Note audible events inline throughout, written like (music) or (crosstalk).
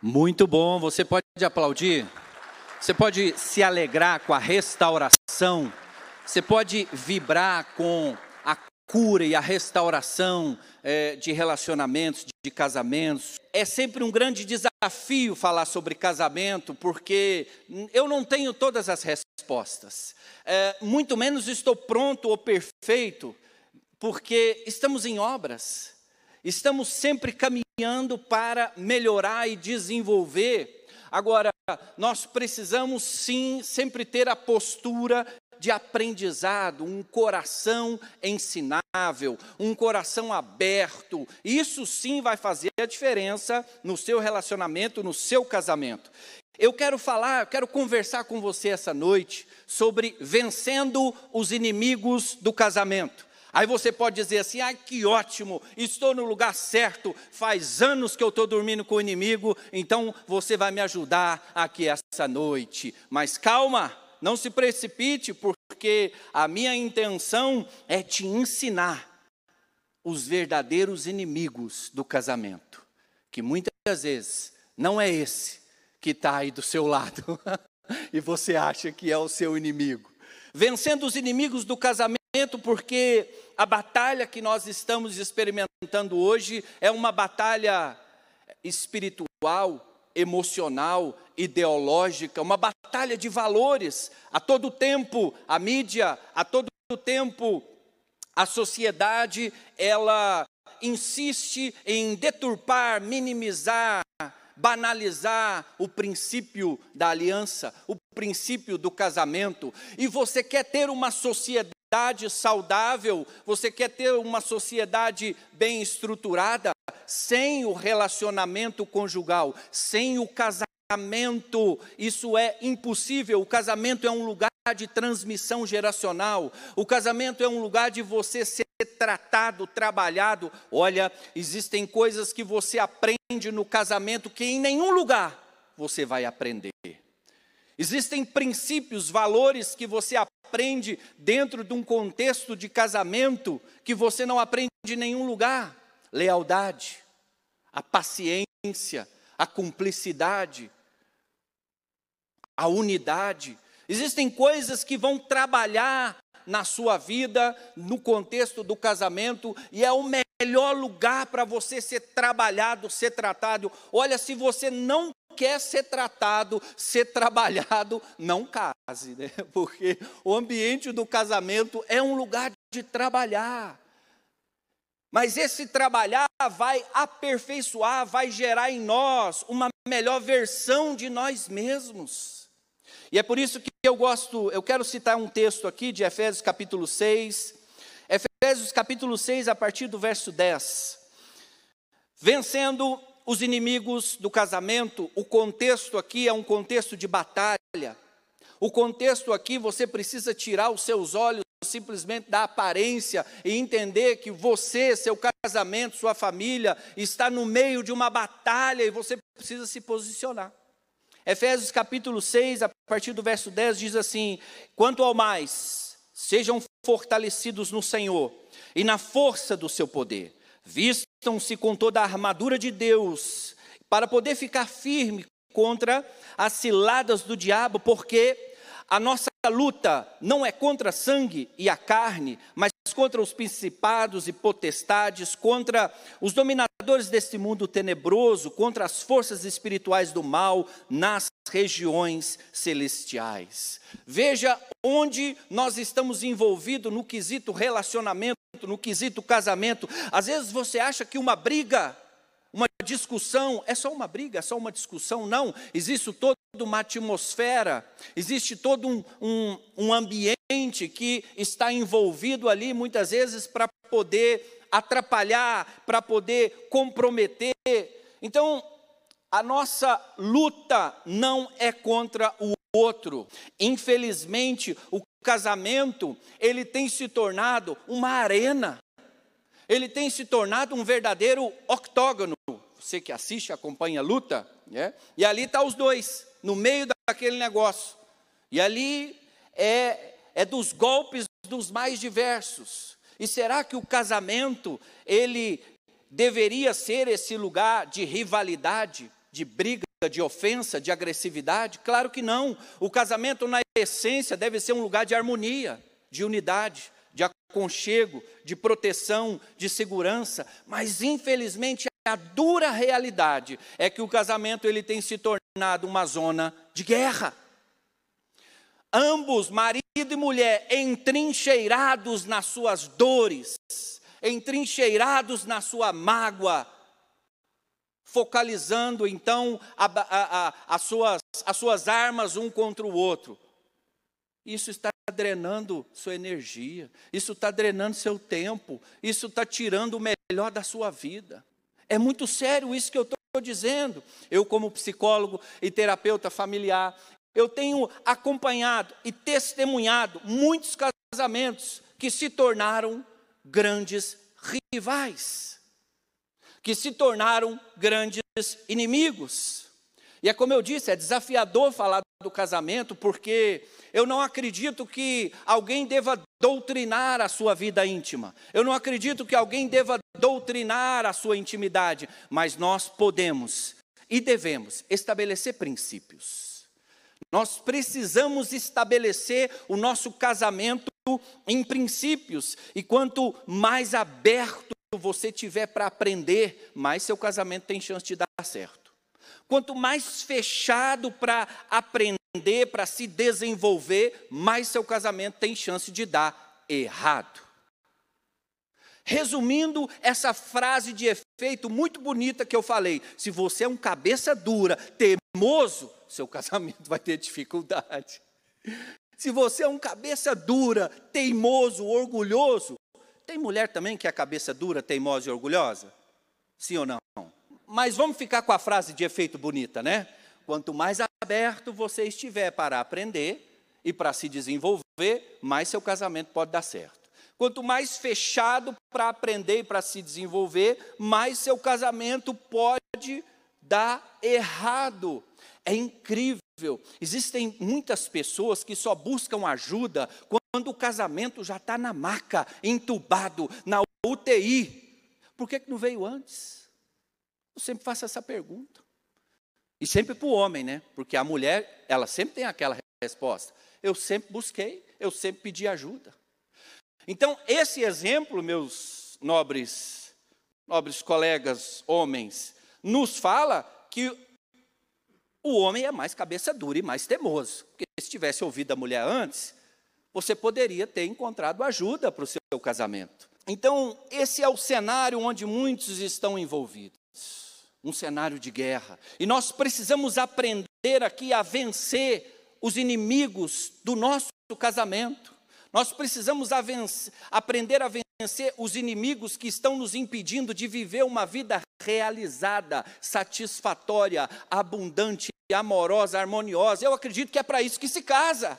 Muito bom, você pode aplaudir, você pode se alegrar com a restauração, você pode vibrar com a cura e a restauração é, de relacionamentos, de casamentos. É sempre um grande desafio falar sobre casamento, porque eu não tenho todas as respostas, é, muito menos estou pronto ou perfeito, porque estamos em obras. Estamos sempre caminhando para melhorar e desenvolver. Agora, nós precisamos sim sempre ter a postura de aprendizado, um coração ensinável, um coração aberto. Isso sim vai fazer a diferença no seu relacionamento, no seu casamento. Eu quero falar, eu quero conversar com você essa noite sobre vencendo os inimigos do casamento. Aí você pode dizer assim: ah, que ótimo, estou no lugar certo, faz anos que eu estou dormindo com o inimigo, então você vai me ajudar aqui essa noite. Mas calma, não se precipite, porque a minha intenção é te ensinar os verdadeiros inimigos do casamento, que muitas vezes não é esse que está aí do seu lado (laughs) e você acha que é o seu inimigo. Vencendo os inimigos do casamento porque a batalha que nós estamos experimentando hoje é uma batalha espiritual, emocional, ideológica, uma batalha de valores. A todo tempo, a mídia, a todo tempo, a sociedade, ela insiste em deturpar, minimizar, banalizar o princípio da aliança, o princípio do casamento. E você quer ter uma sociedade sociedade saudável, você quer ter uma sociedade bem estruturada, sem o relacionamento conjugal, sem o casamento, isso é impossível. O casamento é um lugar de transmissão geracional, o casamento é um lugar de você ser tratado, trabalhado. Olha, existem coisas que você aprende no casamento que em nenhum lugar você vai aprender. Existem princípios, valores que você aprende dentro de um contexto de casamento que você não aprende em nenhum lugar. Lealdade, a paciência, a cumplicidade, a unidade. Existem coisas que vão trabalhar na sua vida, no contexto do casamento, e é o melhor lugar para você ser trabalhado, ser tratado. Olha, se você não quer ser tratado, ser trabalhado, não case, né? (laughs) Porque o ambiente do casamento é um lugar de trabalhar. Mas esse trabalhar vai aperfeiçoar, vai gerar em nós uma melhor versão de nós mesmos. E é por isso que eu gosto, eu quero citar um texto aqui de Efésios capítulo 6. Efésios capítulo 6, a partir do verso 10. Vencendo os inimigos do casamento, o contexto aqui é um contexto de batalha. O contexto aqui você precisa tirar os seus olhos simplesmente da aparência e entender que você, seu casamento, sua família está no meio de uma batalha e você precisa se posicionar. Efésios capítulo 6, a partir do verso 10 diz assim: "Quanto ao mais, sejam fortalecidos no Senhor e na força do seu poder. Vistam-se com toda a armadura de Deus, para poder ficar firme contra as ciladas do diabo, porque a nossa luta não é contra sangue e a carne, mas contra os principados e potestades, contra os dominadores deste mundo tenebroso, contra as forças espirituais do mal nas regiões celestiais. Veja onde nós estamos envolvidos no quesito relacionamento no quesito casamento. Às vezes você acha que uma briga, uma discussão, é só uma briga, é só uma discussão. Não, existe toda uma atmosfera, existe todo um, um, um ambiente que está envolvido ali, muitas vezes, para poder atrapalhar, para poder comprometer. Então, a nossa luta não é contra o outro. Infelizmente, o casamento, ele tem se tornado uma arena. Ele tem se tornado um verdadeiro octógono. Você que assiste, acompanha a luta, né? E ali está os dois, no meio daquele negócio. E ali é, é dos golpes dos mais diversos. E será que o casamento, ele deveria ser esse lugar de rivalidade, de briga, de ofensa, de agressividade? Claro que não. O casamento, na essência, deve ser um lugar de harmonia, de unidade, de aconchego, de proteção, de segurança. Mas, infelizmente, a dura realidade é que o casamento ele tem se tornado uma zona de guerra. Ambos, marido e mulher, entrincheirados nas suas dores, entrincheirados na sua mágoa, focalizando então a, a, a, as, suas, as suas armas um contra o outro. Isso está drenando sua energia, isso está drenando seu tempo, isso está tirando o melhor da sua vida. É muito sério isso que eu estou dizendo. Eu, como psicólogo e terapeuta familiar, eu tenho acompanhado e testemunhado muitos casamentos que se tornaram grandes rivais que se tornaram grandes inimigos. E é como eu disse, é desafiador falar do casamento, porque eu não acredito que alguém deva doutrinar a sua vida íntima. Eu não acredito que alguém deva doutrinar a sua intimidade, mas nós podemos e devemos estabelecer princípios. Nós precisamos estabelecer o nosso casamento em princípios, e quanto mais aberto você tiver para aprender, mais seu casamento tem chance de dar certo. Quanto mais fechado para aprender, para se desenvolver, mais seu casamento tem chance de dar errado. Resumindo essa frase de efeito muito bonita que eu falei, se você é um cabeça dura, teimoso, seu casamento vai ter dificuldade. Se você é um cabeça dura, teimoso, orgulhoso, tem mulher também que é a cabeça dura, teimosa e orgulhosa? Sim ou não? Mas vamos ficar com a frase de efeito bonita, né? Quanto mais aberto você estiver para aprender e para se desenvolver, mais seu casamento pode dar certo. Quanto mais fechado para aprender e para se desenvolver, mais seu casamento pode dar errado. É incrível. Existem muitas pessoas que só buscam ajuda quando o casamento já está na maca, entubado, na UTI. Por que, que não veio antes? Eu sempre faço essa pergunta. E sempre para o homem, né? Porque a mulher, ela sempre tem aquela resposta. Eu sempre busquei, eu sempre pedi ajuda. Então, esse exemplo, meus nobres, nobres colegas homens, nos fala que o homem é mais cabeça dura e mais temoso. Porque se tivesse ouvido a mulher antes, você poderia ter encontrado ajuda para o seu casamento. Então, esse é o cenário onde muitos estão envolvidos um cenário de guerra. E nós precisamos aprender aqui a vencer os inimigos do nosso casamento. Nós precisamos a vencer, aprender a vencer os inimigos que estão nos impedindo de viver uma vida realizada, satisfatória, abundante, amorosa, harmoniosa. Eu acredito que é para isso que se casa.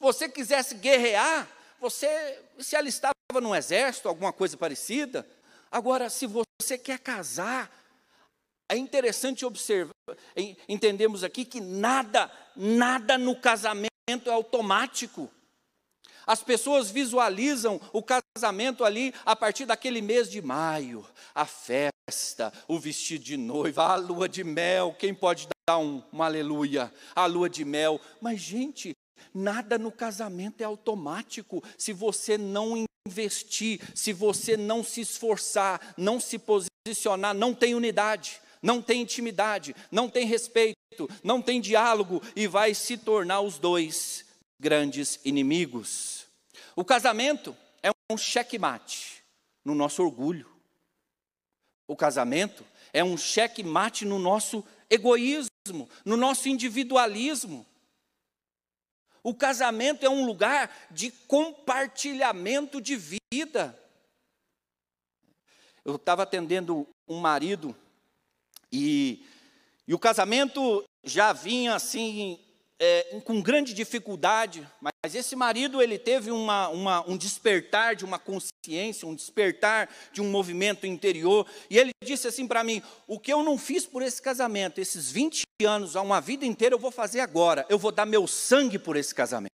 Se você quisesse guerrear, você se alistava no exército, alguma coisa parecida. Agora, se você quer casar, é interessante observar, entendemos aqui que nada, nada no casamento é automático. As pessoas visualizam o casamento ali a partir daquele mês de maio, a festa, o vestido de noiva, a lua de mel. Quem pode dar um, um aleluia? A lua de mel. Mas, gente, Nada no casamento é automático se você não investir, se você não se esforçar, não se posicionar, não tem unidade, não tem intimidade, não tem respeito, não tem diálogo e vai se tornar os dois grandes inimigos. O casamento é um checkmate no nosso orgulho. O casamento é um checkmate no nosso egoísmo, no nosso individualismo. O casamento é um lugar de compartilhamento de vida. Eu estava atendendo um marido e, e o casamento já vinha assim é, com grande dificuldade, mas esse marido ele teve uma, uma, um despertar de uma consciência, um despertar de um movimento interior, e ele disse assim para mim: o que eu não fiz por esse casamento, esses 20 anos, uma vida inteira, eu vou fazer agora, eu vou dar meu sangue por esse casamento.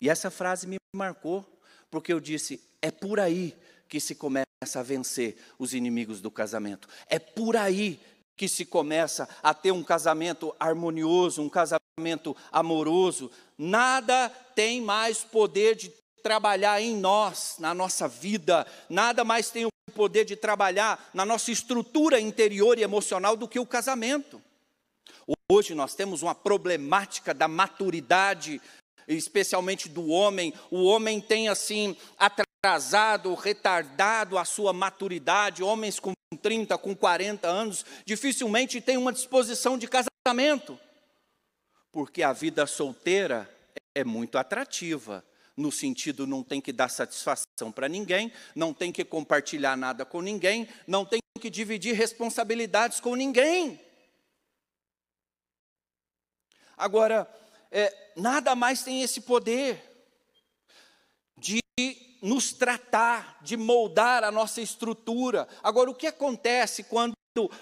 E essa frase me marcou, porque eu disse: é por aí que se começa a vencer os inimigos do casamento. É por aí que se começa a ter um casamento harmonioso, um casamento amoroso. Nada tem mais poder de trabalhar em nós, na nossa vida, nada mais tem o poder de trabalhar na nossa estrutura interior e emocional do que o casamento. Hoje nós temos uma problemática da maturidade, especialmente do homem. O homem tem assim atrasado, retardado a sua maturidade. Homens com 30, com 40 anos, dificilmente têm uma disposição de casamento. Porque a vida solteira é muito atrativa no sentido não tem que dar satisfação para ninguém, não tem que compartilhar nada com ninguém, não tem que dividir responsabilidades com ninguém. Agora, é, nada mais tem esse poder de nos tratar, de moldar a nossa estrutura. Agora, o que acontece quando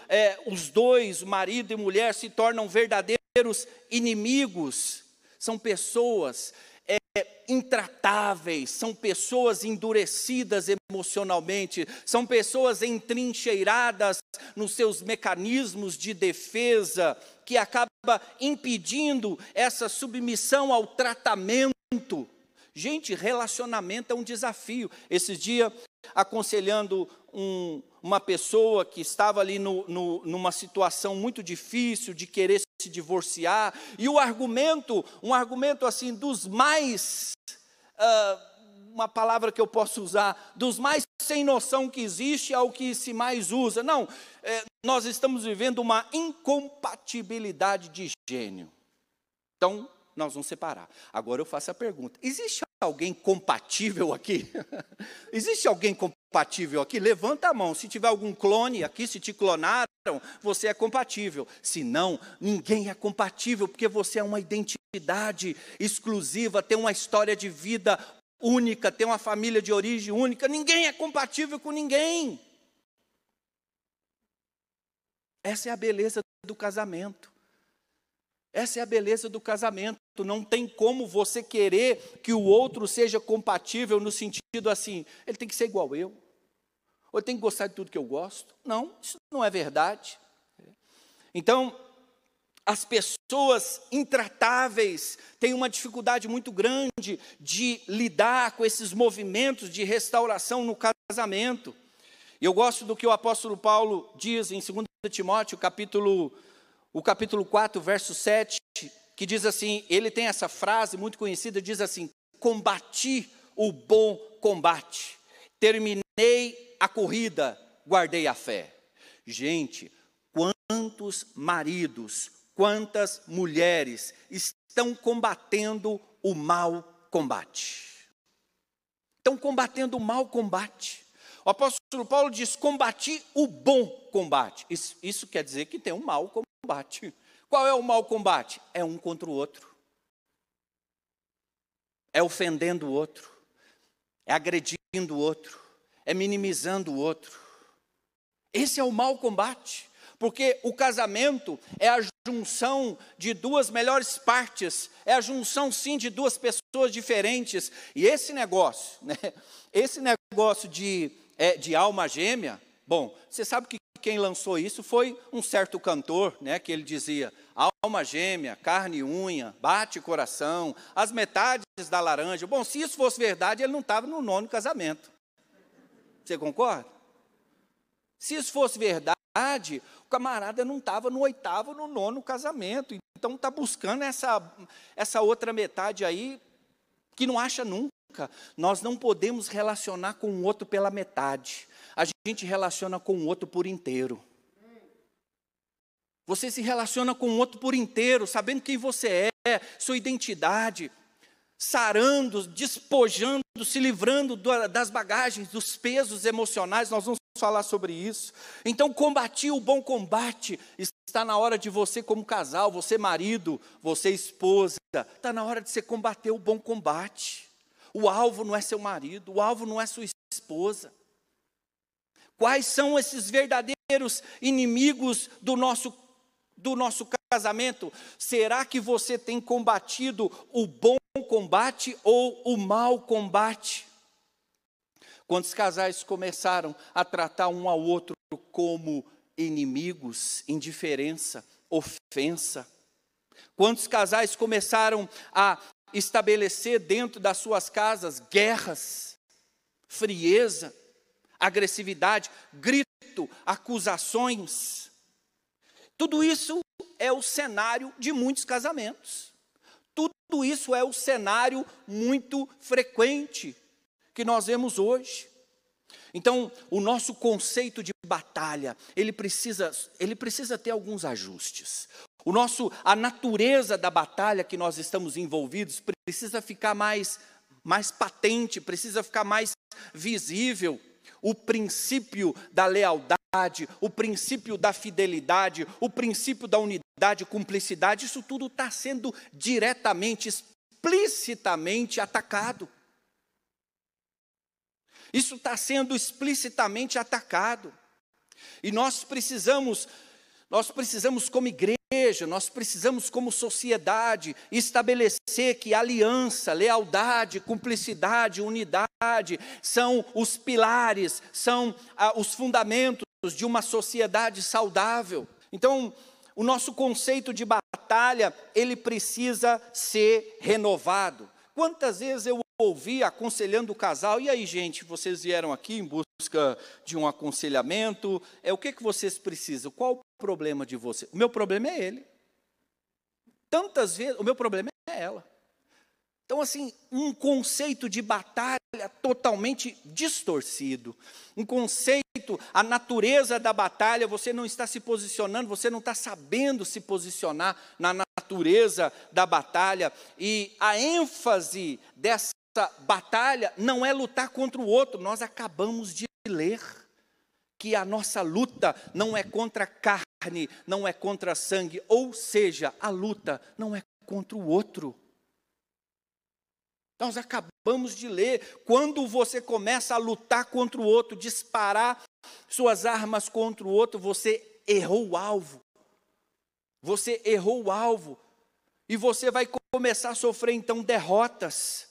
é, os dois, marido e mulher, se tornam verdadeiros inimigos? São pessoas é, intratáveis, são pessoas endurecidas emocionalmente, são pessoas entrincheiradas nos seus mecanismos de defesa, que acaba impedindo essa submissão ao tratamento. Gente, relacionamento é um desafio. Esses dias, aconselhando um, uma pessoa que estava ali no, no, numa situação muito difícil de querer se divorciar, e o argumento, um argumento assim dos mais, uh, uma palavra que eu posso usar, dos mais sem noção que existe ao que se mais usa. Não, é, nós estamos vivendo uma incompatibilidade de gênio. Então, nós vamos separar. Agora eu faço a pergunta: existe alguém compatível aqui? (laughs) existe alguém compatível aqui? Levanta a mão. Se tiver algum clone aqui, se te clonaram, você é compatível. Se não, ninguém é compatível, porque você é uma identidade exclusiva, tem uma história de vida única, tem uma família de origem única. Ninguém é compatível com ninguém. Essa é a beleza do casamento. Essa é a beleza do casamento. Não tem como você querer que o outro seja compatível no sentido assim, ele tem que ser igual eu. Ou ele tem que gostar de tudo que eu gosto. Não, isso não é verdade. Então, as pessoas intratáveis têm uma dificuldade muito grande de lidar com esses movimentos de restauração no casamento. E eu gosto do que o apóstolo Paulo diz em 2 Timóteo, capítulo, o capítulo 4, verso 7, que diz assim, ele tem essa frase muito conhecida, diz assim, combati o bom combate, terminei a corrida, guardei a fé. Gente, quantos maridos, quantas mulheres estão combatendo o mau combate? Estão combatendo o mau combate. O apóstolo Paulo diz: combati o bom combate. Isso, isso quer dizer que tem um mau combate. Qual é o mau combate? É um contra o outro. É ofendendo o outro. É agredindo o outro. É minimizando o outro. Esse é o mau combate. Porque o casamento é a junção de duas melhores partes, é a junção sim de duas pessoas diferentes. E esse negócio, (laughs) né, esse negócio de é, de alma gêmea, bom, você sabe que quem lançou isso foi um certo cantor, né, que ele dizia: alma gêmea, carne e unha, bate coração, as metades da laranja. Bom, se isso fosse verdade, ele não estava no nono casamento. Você concorda? Se isso fosse verdade, o camarada não estava no oitavo, no nono casamento. Então está buscando essa, essa outra metade aí que não acha nunca. Nós não podemos relacionar com o outro pela metade. A gente relaciona com o outro por inteiro. Você se relaciona com o outro por inteiro, sabendo quem você é, sua identidade, sarando, despojando, se livrando das bagagens, dos pesos emocionais. Nós vamos falar sobre isso. Então, combatir o bom combate. Está na hora de você, como casal, você marido, você esposa, está na hora de você combater o bom combate. O alvo não é seu marido, o alvo não é sua esposa. Quais são esses verdadeiros inimigos do nosso, do nosso casamento? Será que você tem combatido o bom combate ou o mau combate? Quantos casais começaram a tratar um ao outro como inimigos, indiferença, ofensa? Quantos casais começaram a estabelecer dentro das suas casas guerras, frieza, agressividade, grito, acusações? Tudo isso é o cenário de muitos casamentos. Tudo isso é o cenário muito frequente que nós vemos hoje. Então, o nosso conceito de batalha, ele precisa, ele precisa ter alguns ajustes. O nosso, a natureza da batalha que nós estamos envolvidos precisa ficar mais, mais patente, precisa ficar mais visível. O princípio da lealdade, o princípio da fidelidade, o princípio da unidade, cumplicidade, isso tudo está sendo diretamente, explicitamente atacado. Isso está sendo explicitamente atacado. E nós precisamos, nós precisamos como igreja, nós precisamos como sociedade estabelecer que aliança, lealdade, cumplicidade, unidade são os pilares, são ah, os fundamentos de uma sociedade saudável. Então, o nosso conceito de batalha, ele precisa ser renovado. Quantas vezes eu ouvi aconselhando o casal, e aí, gente, vocês vieram aqui em busca de um aconselhamento, é o que, que vocês precisam? Qual o problema de você? O meu problema é ele. Tantas vezes, o meu problema é ela. Então, assim, um conceito de batalha totalmente distorcido. Um conceito, a natureza da batalha, você não está se posicionando, você não está sabendo se posicionar na natureza da batalha. E a ênfase dessa batalha não é lutar contra o outro, nós acabamos de ler que a nossa luta não é contra carne, não é contra sangue, ou seja, a luta não é contra o outro. Nós acabamos de ler, quando você começa a lutar contra o outro, disparar suas armas contra o outro, você errou o alvo. Você errou o alvo. E você vai começar a sofrer então derrotas.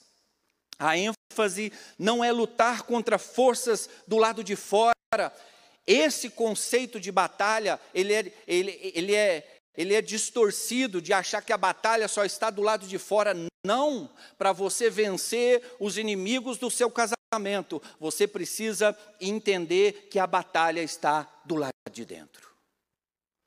A ênfase não é lutar contra forças do lado de fora. Esse conceito de batalha, ele é, ele, ele é, ele é distorcido de achar que a batalha só está do lado de fora. Não, para você vencer os inimigos do seu casamento, você precisa entender que a batalha está do lado de dentro.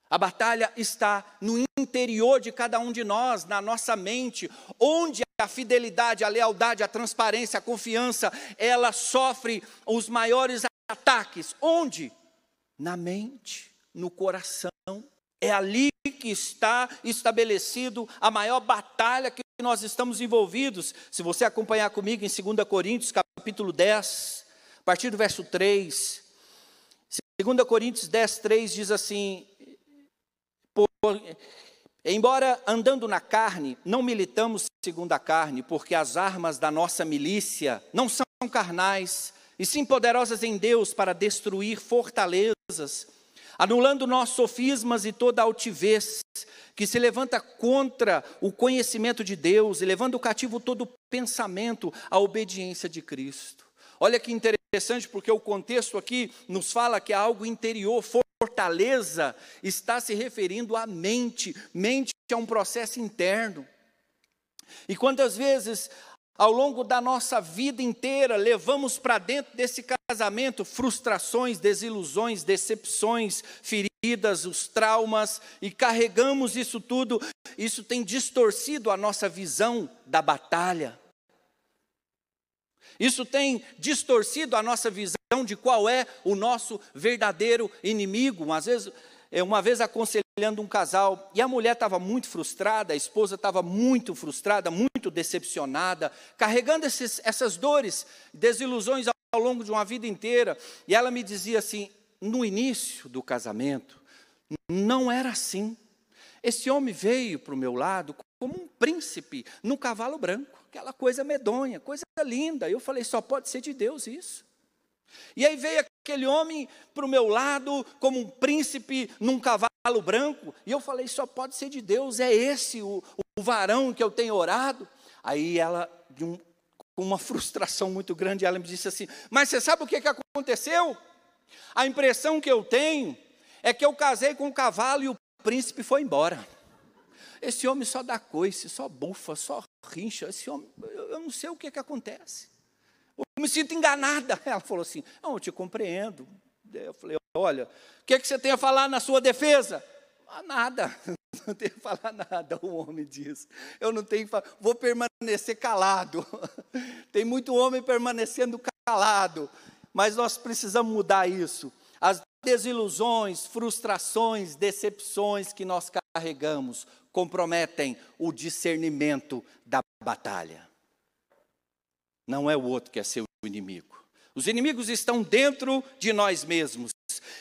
A batalha está no interior de cada um de nós, na nossa mente, onde a fidelidade, a lealdade, a transparência, a confiança, ela sofre os maiores ataques. Onde? Na mente, no coração. É ali que está estabelecido a maior batalha que nós estamos envolvidos. Se você acompanhar comigo em 2 Coríntios, capítulo 10, a partir do verso 3. 2 Coríntios 10, 3 diz assim: Embora andando na carne, não militamos segundo a carne, porque as armas da nossa milícia não são carnais, e sim poderosas em Deus para destruir fortalezas, anulando nossos sofismas e toda altivez que se levanta contra o conhecimento de Deus e levando cativo todo pensamento à obediência de Cristo. Olha que interessante, porque o contexto aqui nos fala que é algo interior, fortaleza está se referindo à mente. Mente é um processo interno. E quantas vezes, ao longo da nossa vida inteira, levamos para dentro desse casamento frustrações, desilusões, decepções, feridas, os traumas, e carregamos isso tudo, isso tem distorcido a nossa visão da batalha. Isso tem distorcido a nossa visão de qual é o nosso verdadeiro inimigo. Às vezes, é, uma vez aconselhando um casal, e a mulher estava muito frustrada, a esposa estava muito frustrada, muito decepcionada, carregando esses, essas dores, desilusões ao longo de uma vida inteira. E ela me dizia assim: no início do casamento, não era assim. Esse homem veio para o meu lado como um príncipe num cavalo branco, aquela coisa medonha, coisa linda. Eu falei: só pode ser de Deus isso. E aí veio aquele homem para o meu lado, como um príncipe num cavalo branco, e eu falei: só pode ser de Deus, é esse o, o varão que eu tenho orado. Aí ela um, com uma frustração muito grande. Ela me disse assim: Mas você sabe o que, que aconteceu? A impressão que eu tenho é que eu casei com o cavalo e o príncipe foi embora. Esse homem só dá coice, só bufa, só rincha. Esse homem, eu, eu não sei o que, que acontece. Eu me sinto enganada. (laughs) Ela falou assim: Não, eu te compreendo. Eu falei: Olha, o que, que você tem a falar na sua defesa? Ah, nada, (laughs) não tenho que falar nada, o homem diz. Eu não tenho falar, vou permanecer calado. (laughs) Tem muito homem permanecendo calado, mas nós precisamos mudar isso. As desilusões, frustrações, decepções que nós carregamos comprometem o discernimento da batalha. Não é o outro que é seu inimigo. Os inimigos estão dentro de nós mesmos.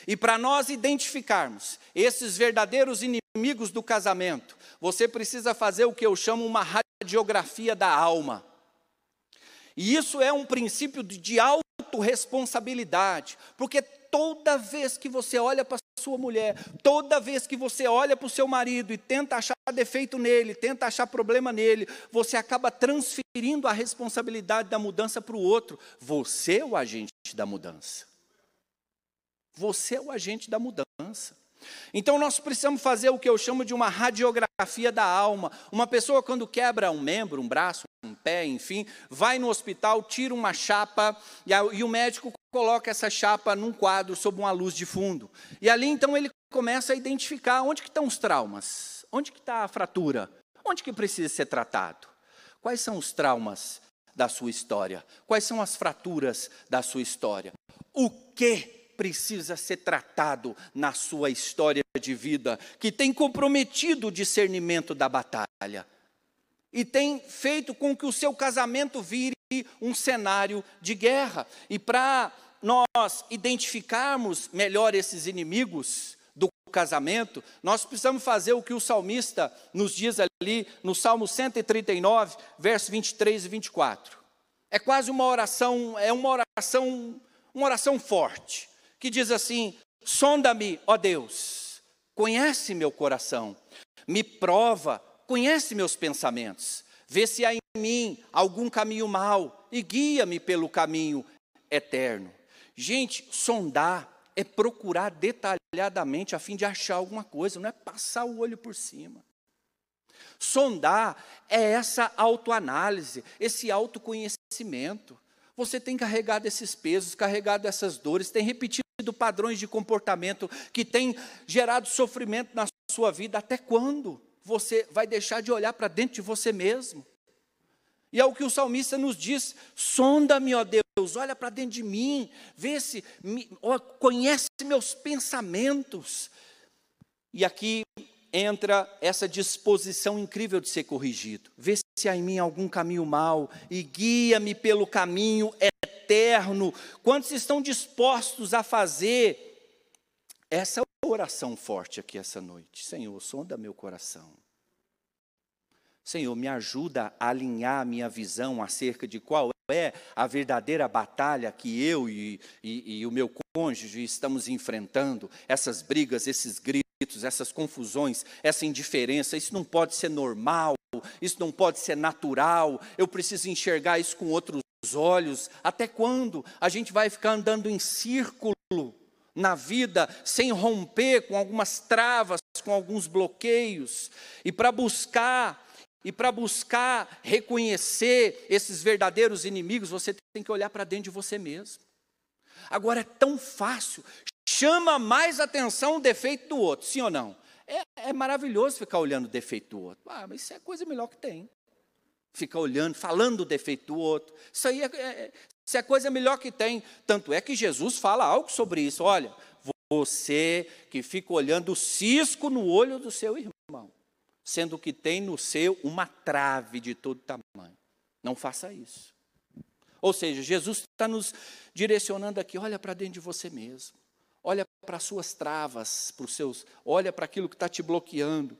E para nós identificarmos esses verdadeiros inimigos do casamento, você precisa fazer o que eu chamo uma radiografia da alma. E isso é um princípio de autorresponsabilidade, porque toda vez que você olha para sua mulher, toda vez que você olha para o seu marido e tenta achar defeito nele, tenta achar problema nele, você acaba transferindo a responsabilidade da mudança para o outro. Você é o agente da mudança. Você é o agente da mudança. Então nós precisamos fazer o que eu chamo de uma radiografia da alma. Uma pessoa quando quebra um membro, um braço, um pé, enfim, vai no hospital, tira uma chapa e, a, e o médico coloca essa chapa num quadro sob uma luz de fundo. E ali então ele começa a identificar onde que estão os traumas, onde que está a fratura, onde que precisa ser tratado. Quais são os traumas da sua história? Quais são as fraturas da sua história? O que precisa ser tratado na sua história de vida, que tem comprometido o discernimento da batalha e tem feito com que o seu casamento vire um cenário de guerra. E para nós identificarmos melhor esses inimigos do casamento, nós precisamos fazer o que o salmista nos diz ali no Salmo 139, versos 23 e 24. É quase uma oração, é uma oração, uma oração forte que diz assim: Sonda-me, ó Deus, conhece meu coração, me prova, conhece meus pensamentos, vê se há em mim algum caminho mau e guia-me pelo caminho eterno. Gente, sondar é procurar detalhadamente a fim de achar alguma coisa, não é passar o olho por cima. Sondar é essa autoanálise, esse autoconhecimento. Você tem carregado esses pesos, carregado essas dores, tem repetido padrões de comportamento que têm gerado sofrimento na sua vida. Até quando você vai deixar de olhar para dentro de você mesmo? E é o que o salmista nos diz: sonda-me, ó Deus, olha para dentro de mim, vê se, me, ó, conhece meus pensamentos. E aqui entra essa disposição incrível de ser corrigido. Vê se há em mim algum caminho mau e guia-me pelo caminho eterno. Quantos estão dispostos a fazer essa oração forte aqui essa noite? Senhor, sonda meu coração. Senhor, me ajuda a alinhar minha visão acerca de qual é a verdadeira batalha que eu e, e, e o meu cônjuge estamos enfrentando, essas brigas, esses gritos, essas confusões, essa indiferença, isso não pode ser normal, isso não pode ser natural, eu preciso enxergar isso com outros olhos. Até quando a gente vai ficar andando em círculo na vida sem romper com algumas travas, com alguns bloqueios? E para buscar e para buscar reconhecer esses verdadeiros inimigos, você tem que olhar para dentro de você mesmo. Agora é tão fácil, chama mais atenção o defeito do outro, sim ou não? É, é maravilhoso ficar olhando o defeito do outro. Ah, mas isso é a coisa melhor que tem fica olhando, falando o defeito do outro. Isso aí é, é, isso é a coisa melhor que tem. Tanto é que Jesus fala algo sobre isso. Olha, você que fica olhando o cisco no olho do seu irmão, sendo que tem no seu uma trave de todo tamanho. Não faça isso. Ou seja, Jesus está nos direcionando aqui, olha para dentro de você mesmo. Olha para as suas travas, para os seus, olha para aquilo que está te bloqueando.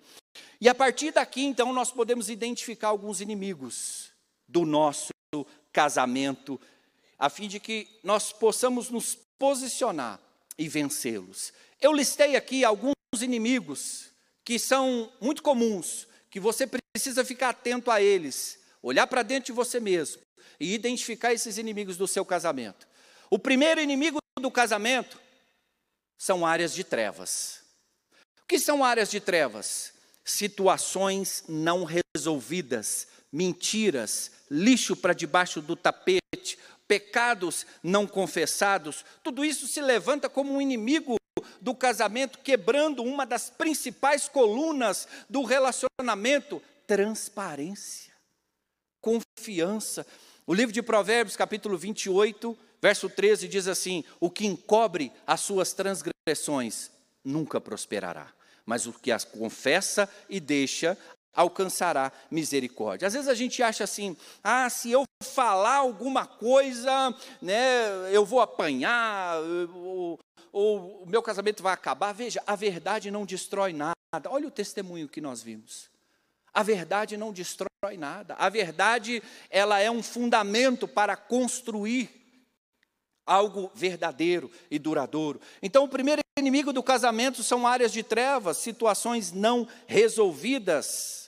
E a partir daqui, então, nós podemos identificar alguns inimigos do nosso casamento, a fim de que nós possamos nos posicionar e vencê-los. Eu listei aqui alguns inimigos que são muito comuns, que você precisa ficar atento a eles, olhar para dentro de você mesmo e identificar esses inimigos do seu casamento. O primeiro inimigo do casamento são áreas de trevas. O que são áreas de trevas? Situações não resolvidas, mentiras, lixo para debaixo do tapete, pecados não confessados, tudo isso se levanta como um inimigo do casamento, quebrando uma das principais colunas do relacionamento: transparência, confiança. O livro de Provérbios, capítulo 28, verso 13, diz assim: O que encobre as suas transgressões nunca prosperará, mas o que as confessa e deixa alcançará misericórdia. Às vezes a gente acha assim: ah, se eu falar alguma coisa, né, eu vou apanhar, ou, o meu casamento vai acabar. Veja, a verdade não destrói nada. Olha o testemunho que nós vimos. A verdade não destrói nada. A verdade, ela é um fundamento para construir algo verdadeiro e duradouro. Então, o primeiro inimigo do casamento são áreas de trevas, situações não resolvidas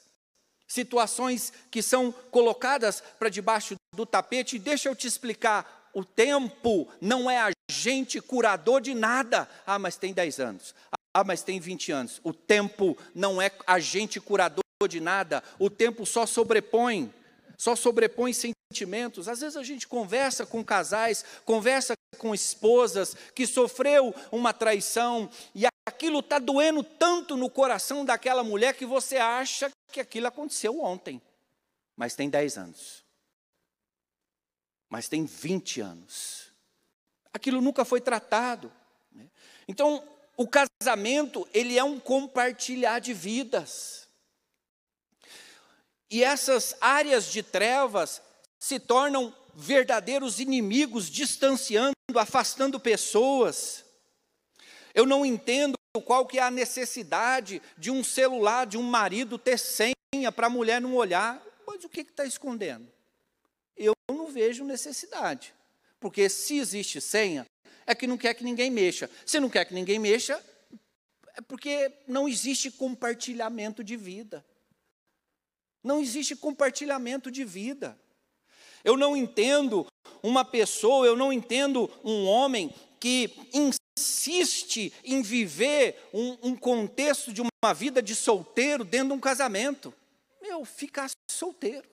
situações que são colocadas para debaixo do tapete. Deixa eu te explicar: o tempo não é agente curador de nada. Ah, mas tem 10 anos. Ah, mas tem 20 anos. O tempo não é agente curador de nada. O tempo só sobrepõe, só sobrepõe sentimentos. Às vezes a gente conversa com casais, conversa com esposas que sofreu uma traição e aquilo está doendo tanto no coração daquela mulher que você acha que aquilo aconteceu ontem, mas tem 10 anos, mas tem 20 anos. Aquilo nunca foi tratado. Né? Então, o casamento, ele é um compartilhar de vidas. E essas áreas de trevas se tornam verdadeiros inimigos, distanciando, afastando pessoas. Eu não entendo qual que é a necessidade de um celular, de um marido ter senha para a mulher não olhar. Mas o que está escondendo? Eu não vejo necessidade. Porque se existe senha, é que não quer que ninguém mexa. Se não quer que ninguém mexa, é porque não existe compartilhamento de vida. Não existe compartilhamento de vida. Eu não entendo uma pessoa, eu não entendo um homem que insiste em viver um, um contexto de uma vida de solteiro dentro de um casamento. Meu, ficar solteiro.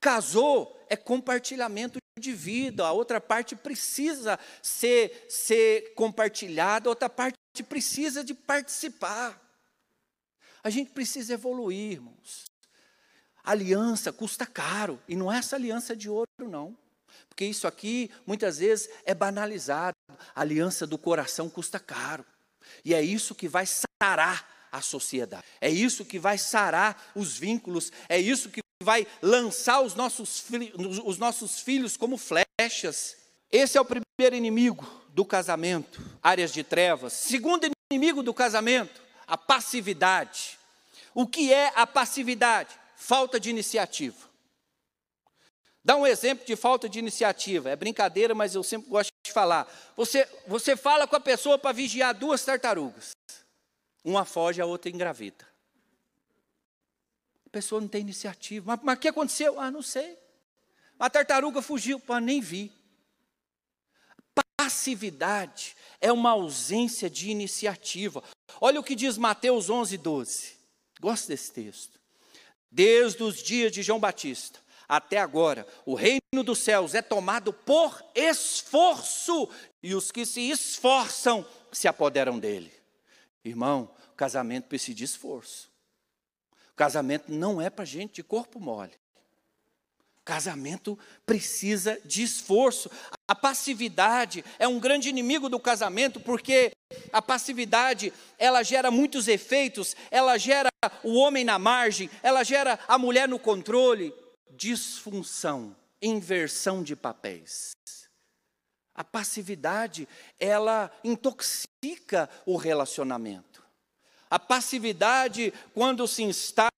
Casou é compartilhamento de vida, a outra parte precisa ser, ser compartilhada, a outra parte precisa de participar. A gente precisa evoluir, irmãos. aliança custa caro, e não é essa aliança de ouro, não. Porque isso aqui, muitas vezes, é banalizado. A aliança do coração custa caro. E é isso que vai sarar a sociedade. É isso que vai sarar os vínculos. É isso que vai lançar os nossos, os nossos filhos como flechas. Esse é o primeiro inimigo do casamento, áreas de trevas. Segundo inimigo do casamento, a passividade. O que é a passividade? Falta de iniciativa. Dá um exemplo de falta de iniciativa. É brincadeira, mas eu sempre gosto de falar. Você, você fala com a pessoa para vigiar duas tartarugas. Uma foge, a outra engravida. A pessoa não tem iniciativa. Mas o que aconteceu? Ah, não sei. A tartaruga fugiu, pá, nem vi. Passividade é uma ausência de iniciativa. Olha o que diz Mateus 11, 12. Gosto desse texto. Desde os dias de João Batista até agora, o reino dos céus é tomado por esforço, e os que se esforçam se apoderam dele. Irmão, casamento precisa de esforço. Casamento não é para gente de corpo mole. Casamento precisa de esforço. A passividade é um grande inimigo do casamento, porque a passividade, ela gera muitos efeitos, ela gera o homem na margem, ela gera a mulher no controle, disfunção, inversão de papéis. A passividade, ela intoxica o relacionamento. A passividade, quando se instala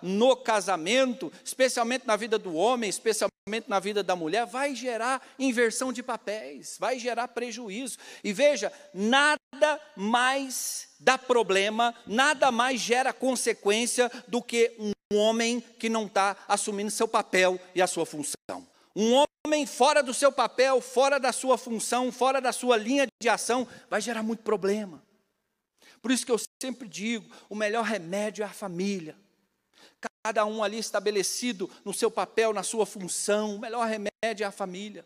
no casamento, especialmente na vida do homem, especialmente na vida da mulher, vai gerar inversão de papéis, vai gerar prejuízo. E veja, nada mais dá problema, nada mais gera consequência do que um homem que não está assumindo seu papel e a sua função. Um homem fora do seu papel, fora da sua função, fora da sua linha de ação, vai gerar muito problema. Por isso que eu sempre digo: o melhor remédio é a família. Cada um ali estabelecido no seu papel, na sua função, o melhor remédio é a família.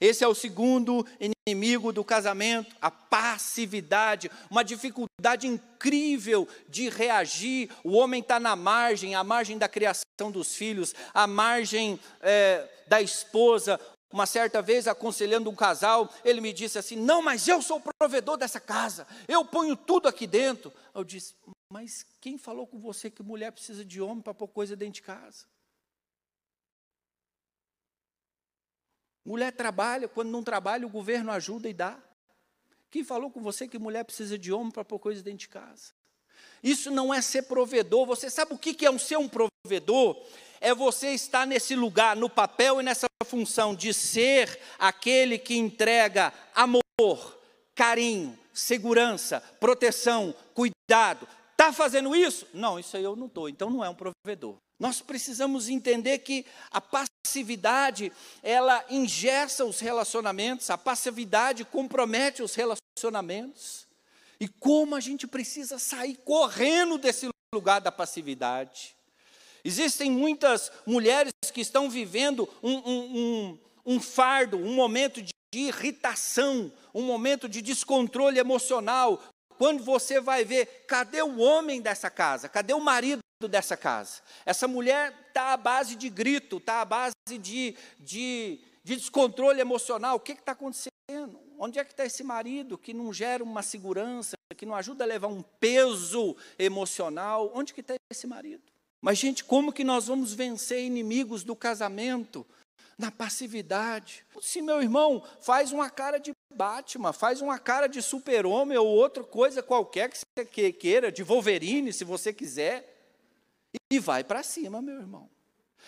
Esse é o segundo inimigo do casamento, a passividade, uma dificuldade incrível de reagir. O homem está na margem, à margem da criação dos filhos, à margem é, da esposa. Uma certa vez, aconselhando um casal, ele me disse assim: Não, mas eu sou o provedor dessa casa, eu ponho tudo aqui dentro. Eu disse: Mas quem falou com você que mulher precisa de homem para pôr coisa dentro de casa? Mulher trabalha, quando não trabalha, o governo ajuda e dá. Quem falou com você que mulher precisa de homem para pôr coisa dentro de casa? Isso não é ser provedor. Você sabe o que é um ser um provedor? É você estar nesse lugar, no papel e nessa função de ser aquele que entrega amor, carinho, segurança, proteção, cuidado. Está fazendo isso? Não, isso aí eu não estou. Então não é um provedor. Nós precisamos entender que a passividade, ela ingessa os relacionamentos, a passividade compromete os relacionamentos. E como a gente precisa sair correndo desse lugar da passividade. Existem muitas mulheres que estão vivendo um, um, um, um fardo, um momento de irritação, um momento de descontrole emocional, quando você vai ver, cadê o homem dessa casa? Cadê o marido dessa casa? Essa mulher está à base de grito, está à base de, de, de descontrole emocional. O que está acontecendo? Onde é que está esse marido que não gera uma segurança, que não ajuda a levar um peso emocional? Onde que está esse marido? Mas, gente, como que nós vamos vencer inimigos do casamento? Na passividade. Se meu irmão faz uma cara de Batman, faz uma cara de super-homem ou outra coisa qualquer que você queira, de Wolverine, se você quiser, e vai para cima, meu irmão.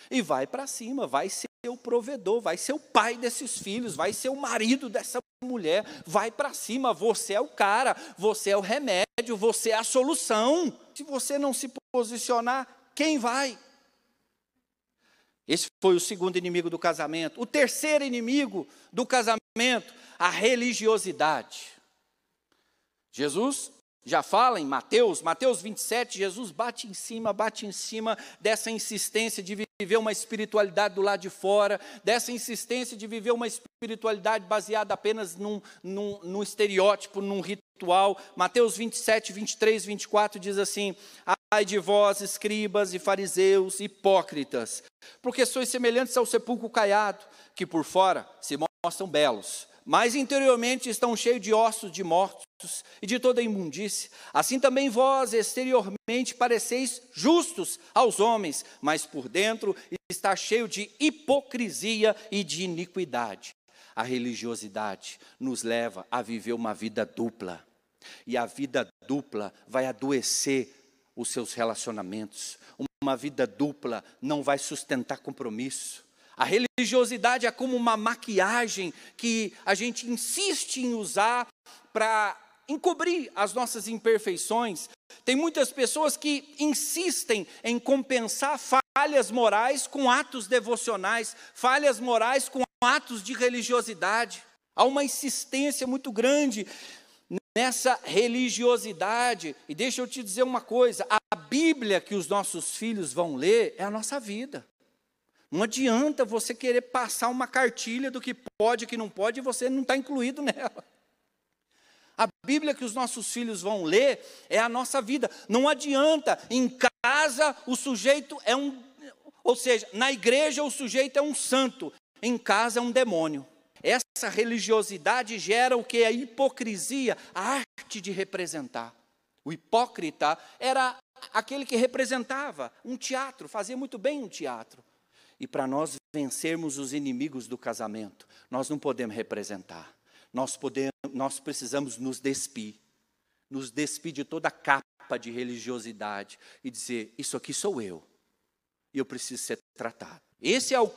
E vai para cima, vai ser o provedor, vai ser o pai desses filhos, vai ser o marido dessa mulher, vai para cima, você é o cara, você é o remédio, você é a solução. Se você não se posicionar, quem vai? Esse foi o segundo inimigo do casamento. O terceiro inimigo do casamento, a religiosidade. Jesus já fala em Mateus, Mateus 27, Jesus bate em cima, bate em cima dessa insistência de viver uma espiritualidade do lado de fora, dessa insistência de viver uma espiritualidade baseada apenas num, num, num estereótipo, num ritual. Mateus 27, 23, 24 diz assim: Ai de vós, escribas e fariseus, hipócritas, porque sois semelhantes ao sepulcro caiado, que por fora se mostram belos mas interiormente estão cheios de ossos de mortos e de toda imundície. Assim também vós exteriormente pareceis justos aos homens, mas por dentro está cheio de hipocrisia e de iniquidade. A religiosidade nos leva a viver uma vida dupla. E a vida dupla vai adoecer os seus relacionamentos. Uma vida dupla não vai sustentar compromisso. A religiosidade é como uma maquiagem que a gente insiste em usar para encobrir as nossas imperfeições. Tem muitas pessoas que insistem em compensar falhas morais com atos devocionais, falhas morais com atos de religiosidade. Há uma insistência muito grande nessa religiosidade. E deixa eu te dizer uma coisa: a Bíblia que os nossos filhos vão ler é a nossa vida. Não adianta você querer passar uma cartilha do que pode e que não pode e você não está incluído (laughs) nela. A Bíblia que os nossos filhos vão ler é a nossa vida. Não adianta, em casa o sujeito é um. Ou seja, na igreja o sujeito é um santo, em casa é um demônio. Essa religiosidade gera o que? A hipocrisia, a arte de representar. O hipócrita era aquele que representava um teatro, fazia muito bem um teatro. E para nós vencermos os inimigos do casamento, nós não podemos representar. Nós, podemos, nós precisamos nos despir. Nos despir de toda a capa de religiosidade e dizer: Isso aqui sou eu. E eu preciso ser tratado. Esse é o,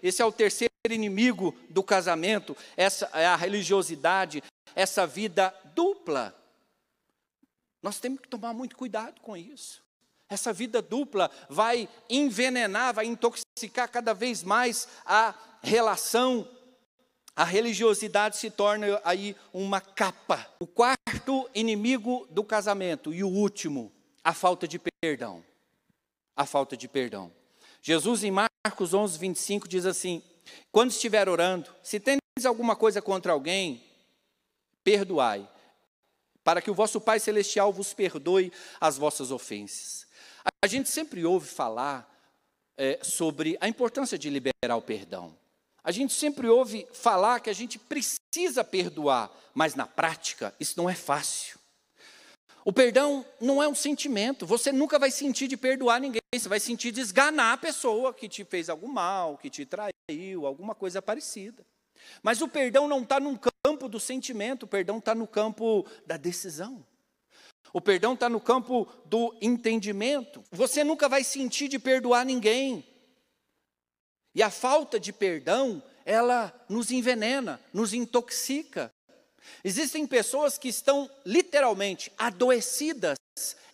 esse é o terceiro inimigo do casamento, essa é a religiosidade, essa vida dupla. Nós temos que tomar muito cuidado com isso. Essa vida dupla vai envenenar, vai intoxicar cada vez mais a relação. A religiosidade se torna aí uma capa. O quarto inimigo do casamento e o último, a falta de perdão. A falta de perdão. Jesus em Marcos 11, 25 diz assim: Quando estiver orando, se tendes alguma coisa contra alguém, perdoai, para que o vosso Pai Celestial vos perdoe as vossas ofensas. A gente sempre ouve falar é, sobre a importância de liberar o perdão. A gente sempre ouve falar que a gente precisa perdoar, mas na prática isso não é fácil. O perdão não é um sentimento, você nunca vai sentir de perdoar ninguém, você vai sentir de esganar a pessoa que te fez algum mal, que te traiu, alguma coisa parecida. Mas o perdão não está no campo do sentimento, o perdão está no campo da decisão. O perdão está no campo do entendimento. Você nunca vai sentir de perdoar ninguém. E a falta de perdão, ela nos envenena, nos intoxica. Existem pessoas que estão literalmente adoecidas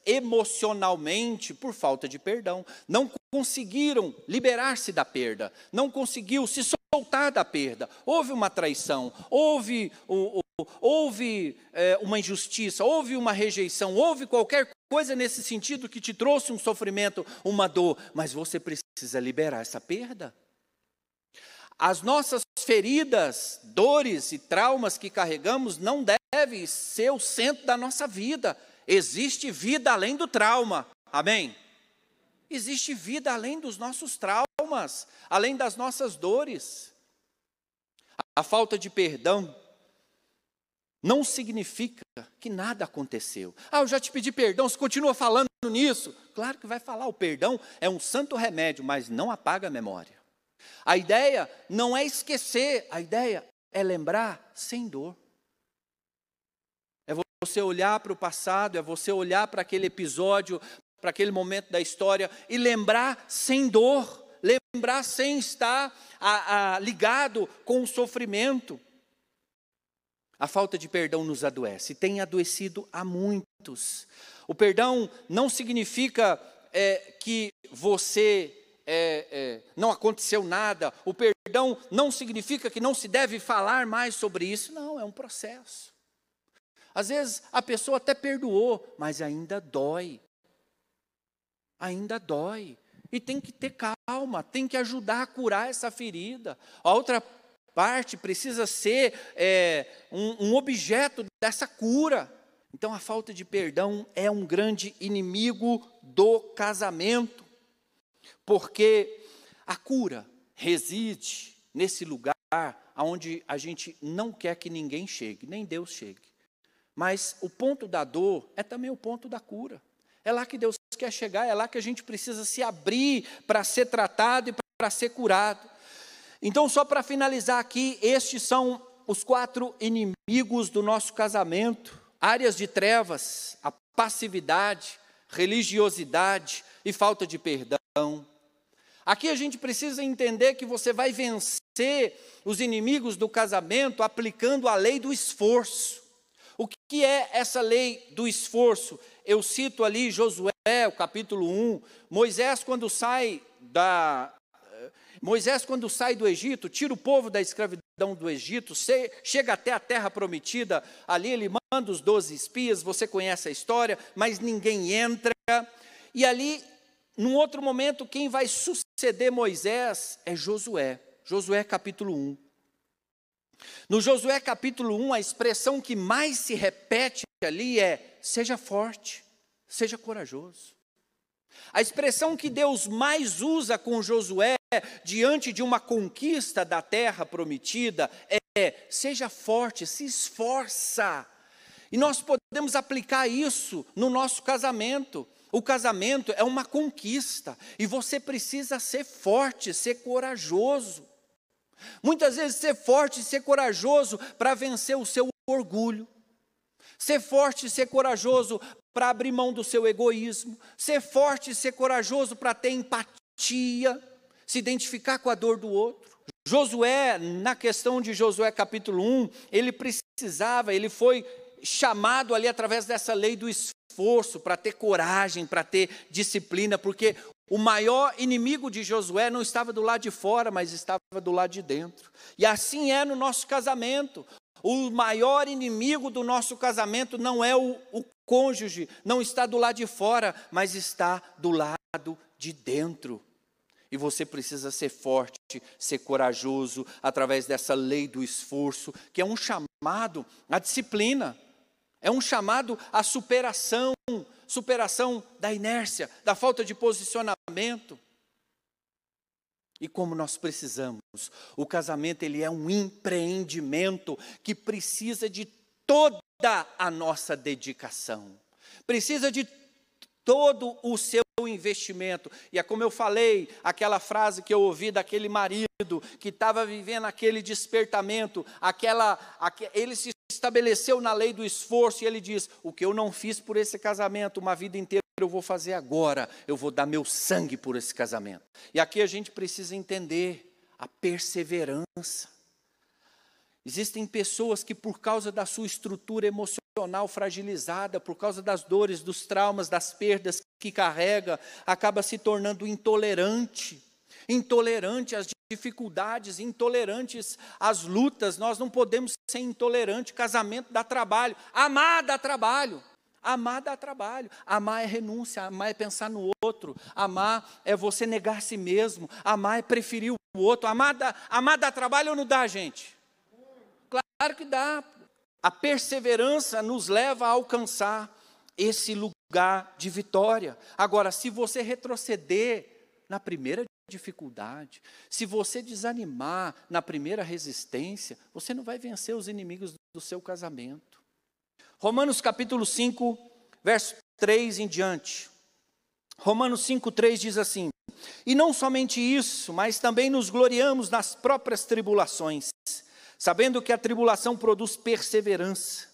emocionalmente por falta de perdão, não conseguiram liberar-se da perda, não conseguiu se soltar da perda. Houve uma traição, houve, houve é, uma injustiça, houve uma rejeição, houve qualquer coisa nesse sentido que te trouxe um sofrimento, uma dor, mas você precisa liberar essa perda. As nossas feridas, dores e traumas que carregamos não devem ser o centro da nossa vida. Existe vida além do trauma. Amém? Existe vida além dos nossos traumas, além das nossas dores. A falta de perdão não significa que nada aconteceu. Ah, eu já te pedi perdão, você continua falando nisso. Claro que vai falar, o perdão é um santo remédio, mas não apaga a memória. A ideia não é esquecer, a ideia é lembrar sem dor você olhar para o passado, é você olhar para aquele episódio, para aquele momento da história e lembrar sem dor, lembrar sem estar a, a, ligado com o sofrimento. A falta de perdão nos adoece, tem adoecido a muitos. O perdão não significa é, que você é, é, não aconteceu nada, o perdão não significa que não se deve falar mais sobre isso, não, é um processo. Às vezes a pessoa até perdoou, mas ainda dói. Ainda dói. E tem que ter calma, tem que ajudar a curar essa ferida. A outra parte precisa ser é, um, um objeto dessa cura. Então a falta de perdão é um grande inimigo do casamento, porque a cura reside nesse lugar onde a gente não quer que ninguém chegue, nem Deus chegue. Mas o ponto da dor é também o ponto da cura. É lá que Deus quer chegar, é lá que a gente precisa se abrir para ser tratado e para ser curado. Então, só para finalizar aqui, estes são os quatro inimigos do nosso casamento: áreas de trevas, a passividade, religiosidade e falta de perdão. Aqui a gente precisa entender que você vai vencer os inimigos do casamento aplicando a lei do esforço. O que é essa lei do esforço? Eu cito ali Josué, o capítulo 1. Moisés, quando sai da. Moisés, quando sai do Egito, tira o povo da escravidão do Egito, chega até a terra prometida, ali ele manda os doze espias, você conhece a história, mas ninguém entra. E ali, num outro momento, quem vai suceder Moisés é Josué. Josué capítulo 1. No Josué capítulo 1, a expressão que mais se repete ali é: seja forte, seja corajoso. A expressão que Deus mais usa com Josué diante de uma conquista da terra prometida é: seja forte, se esforça. E nós podemos aplicar isso no nosso casamento. O casamento é uma conquista e você precisa ser forte, ser corajoso. Muitas vezes ser forte ser corajoso para vencer o seu orgulho. Ser forte ser corajoso para abrir mão do seu egoísmo. Ser forte ser corajoso para ter empatia, se identificar com a dor do outro. Josué, na questão de Josué capítulo 1, ele precisava, ele foi chamado ali através dessa lei do esforço, para ter coragem, para ter disciplina, porque o maior inimigo de Josué não estava do lado de fora, mas estava do lado de dentro. E assim é no nosso casamento. O maior inimigo do nosso casamento não é o, o cônjuge, não está do lado de fora, mas está do lado de dentro. E você precisa ser forte, ser corajoso, através dessa lei do esforço, que é um chamado à disciplina, é um chamado à superação, superação da inércia, da falta de posicionamento. E como nós precisamos, o casamento ele é um empreendimento que precisa de toda a nossa dedicação. Precisa de todo o seu investimento. E é como eu falei, aquela frase que eu ouvi daquele marido que estava vivendo aquele despertamento, aquela, ele se estabeleceu na lei do esforço e ele diz: "O que eu não fiz por esse casamento uma vida inteira eu vou fazer agora, eu vou dar meu sangue por esse casamento. E aqui a gente precisa entender a perseverança. Existem pessoas que, por causa da sua estrutura emocional fragilizada, por causa das dores, dos traumas, das perdas que carrega, acaba se tornando intolerante. Intolerante às dificuldades, intolerantes às lutas. Nós não podemos ser intolerantes. Casamento dá trabalho, amar dá trabalho. Amar dá trabalho, amar é renúncia, amar é pensar no outro, amar é você negar a si mesmo, amar é preferir o outro, amar dá, amar dá trabalho ou não dá, gente? Claro que dá. A perseverança nos leva a alcançar esse lugar de vitória. Agora, se você retroceder na primeira dificuldade, se você desanimar na primeira resistência, você não vai vencer os inimigos do seu casamento. Romanos capítulo 5, verso 3 em diante. Romanos 5, 3 diz assim: E não somente isso, mas também nos gloriamos nas próprias tribulações, sabendo que a tribulação produz perseverança,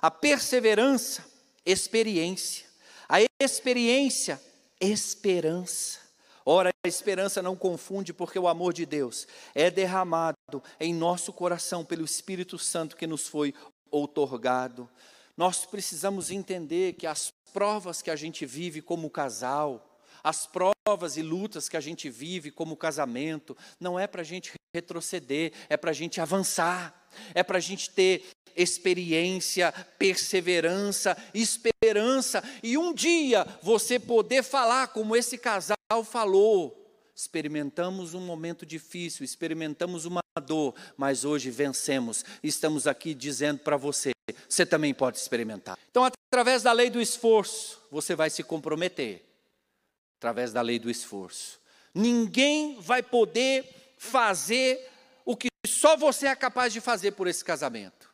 a perseverança, experiência, a experiência, esperança. Ora, a esperança não confunde, porque o amor de Deus é derramado em nosso coração pelo Espírito Santo que nos foi outorgado. Nós precisamos entender que as provas que a gente vive como casal, as provas e lutas que a gente vive como casamento, não é para a gente retroceder, é para a gente avançar, é para a gente ter experiência, perseverança, esperança, e um dia você poder falar como esse casal falou. Experimentamos um momento difícil, experimentamos uma dor, mas hoje vencemos. Estamos aqui dizendo para você: você também pode experimentar. Então, através da lei do esforço, você vai se comprometer. Através da lei do esforço. Ninguém vai poder fazer o que só você é capaz de fazer por esse casamento.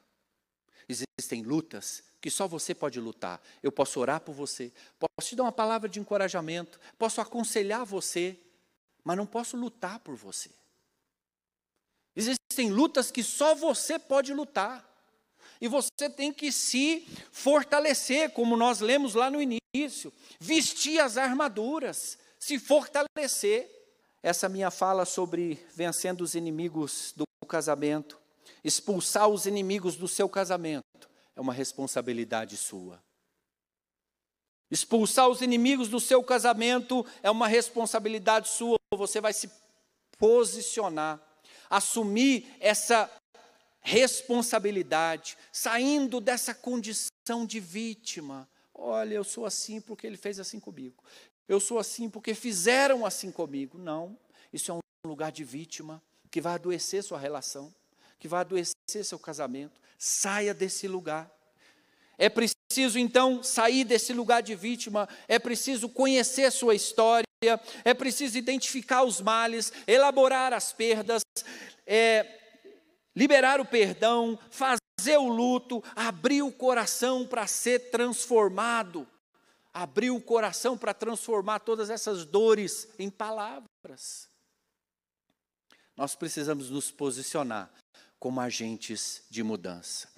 Existem lutas que só você pode lutar. Eu posso orar por você, posso te dar uma palavra de encorajamento, posso aconselhar você, mas não posso lutar por você. Existem lutas que só você pode lutar. E você tem que se fortalecer, como nós lemos lá no início, vestir as armaduras, se fortalecer. Essa minha fala sobre vencendo os inimigos do casamento, expulsar os inimigos do seu casamento, é uma responsabilidade sua. Expulsar os inimigos do seu casamento é uma responsabilidade sua, você vai se posicionar, assumir essa responsabilidade, saindo dessa condição de vítima. Olha, eu sou assim porque ele fez assim comigo. Eu sou assim porque fizeram assim comigo. Não, isso é um lugar de vítima que vai adoecer sua relação, que vai adoecer seu casamento. Saia desse lugar. É preciso então sair desse lugar de vítima, é preciso conhecer sua história, é preciso identificar os males, elaborar as perdas, é, liberar o perdão, fazer o luto, abrir o coração para ser transformado, abrir o coração para transformar todas essas dores em palavras. Nós precisamos nos posicionar como agentes de mudança.